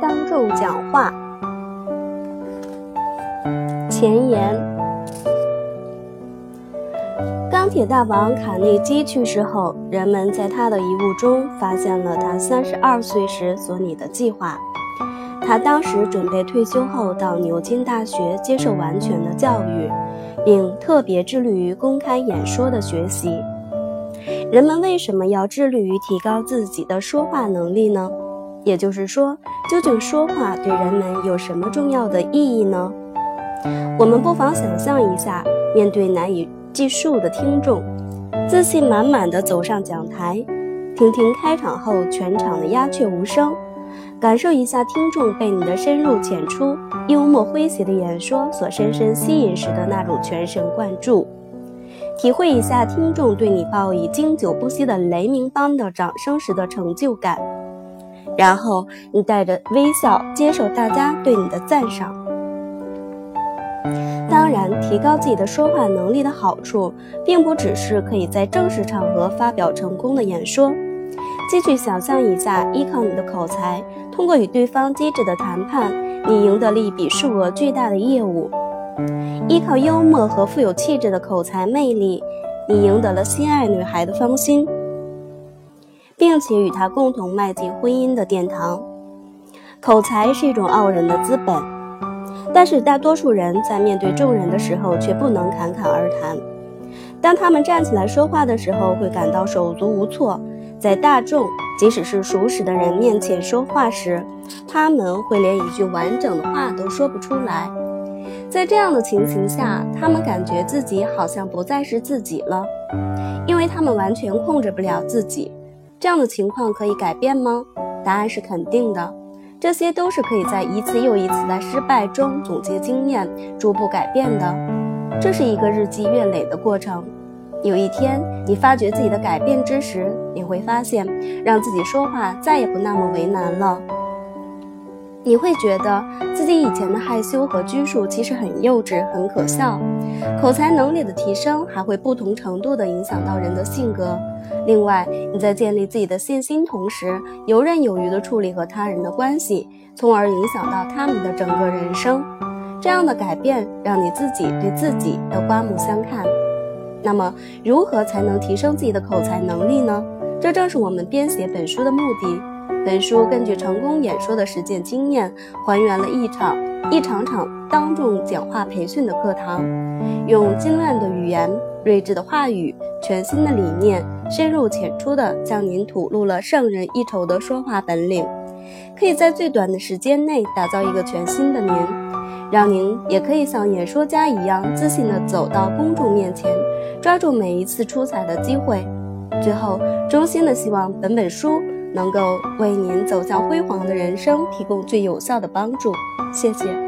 当众讲话。前言：钢铁大王卡内基去世后，人们在他的遗物中发现了他三十二岁时所拟的计划。他当时准备退休后到牛津大学接受完全的教育，并特别致力于公开演说的学习。人们为什么要致力于提高自己的说话能力呢？也就是说，究竟说话对人们有什么重要的意义呢？我们不妨想象一下，面对难以计数的听众，自信满满的走上讲台，听听开场后全场的鸦雀无声，感受一下听众被你的深入浅出、幽默诙谐的演说所深深吸引时的那种全神贯注。体会一下听众对你报以经久不息的雷鸣般的掌声时的成就感，然后你带着微笑接受大家对你的赞赏。当然，提高自己的说话能力的好处，并不只是可以在正式场合发表成功的演说。继续想象一下，依靠你的口才，通过与对方机智的谈判，你赢得了一笔数额巨大的业务。依靠幽默和富有气质的口才魅力，你赢得了心爱女孩的芳心，并且与她共同迈进婚姻的殿堂。口才是一种傲人的资本，但是大多数人在面对众人的时候却不能侃侃而谈。当他们站起来说话的时候，会感到手足无措。在大众，即使是熟识的人面前说话时，他们会连一句完整的话都说不出来。在这样的情形下，他们感觉自己好像不再是自己了，因为他们完全控制不了自己。这样的情况可以改变吗？答案是肯定的。这些都是可以在一次又一次的失败中总结经验，逐步改变的。这是一个日积月累的过程。有一天，你发觉自己的改变之时，你会发现，让自己说话再也不那么为难了。你会觉得自己以前的害羞和拘束其实很幼稚、很可笑。口才能力的提升还会不同程度地影响到人的性格。另外，你在建立自己的信心同时，游刃有余地处理和他人的关系，从而影响到他们的整个人生。这样的改变让你自己对自己都刮目相看。那么，如何才能提升自己的口才能力呢？这正是我们编写本书的目的。本书根据成功演说的实践经验，还原了一场一场场当众讲话培训的课堂，用精炼的语言、睿智的话语、全新的理念，深入浅出地向您吐露了胜人一筹的说话本领，可以在最短的时间内打造一个全新的您，让您也可以像演说家一样自信地走到公众面前，抓住每一次出彩的机会。最后，衷心的希望本本书。能够为您走向辉煌的人生提供最有效的帮助，谢谢。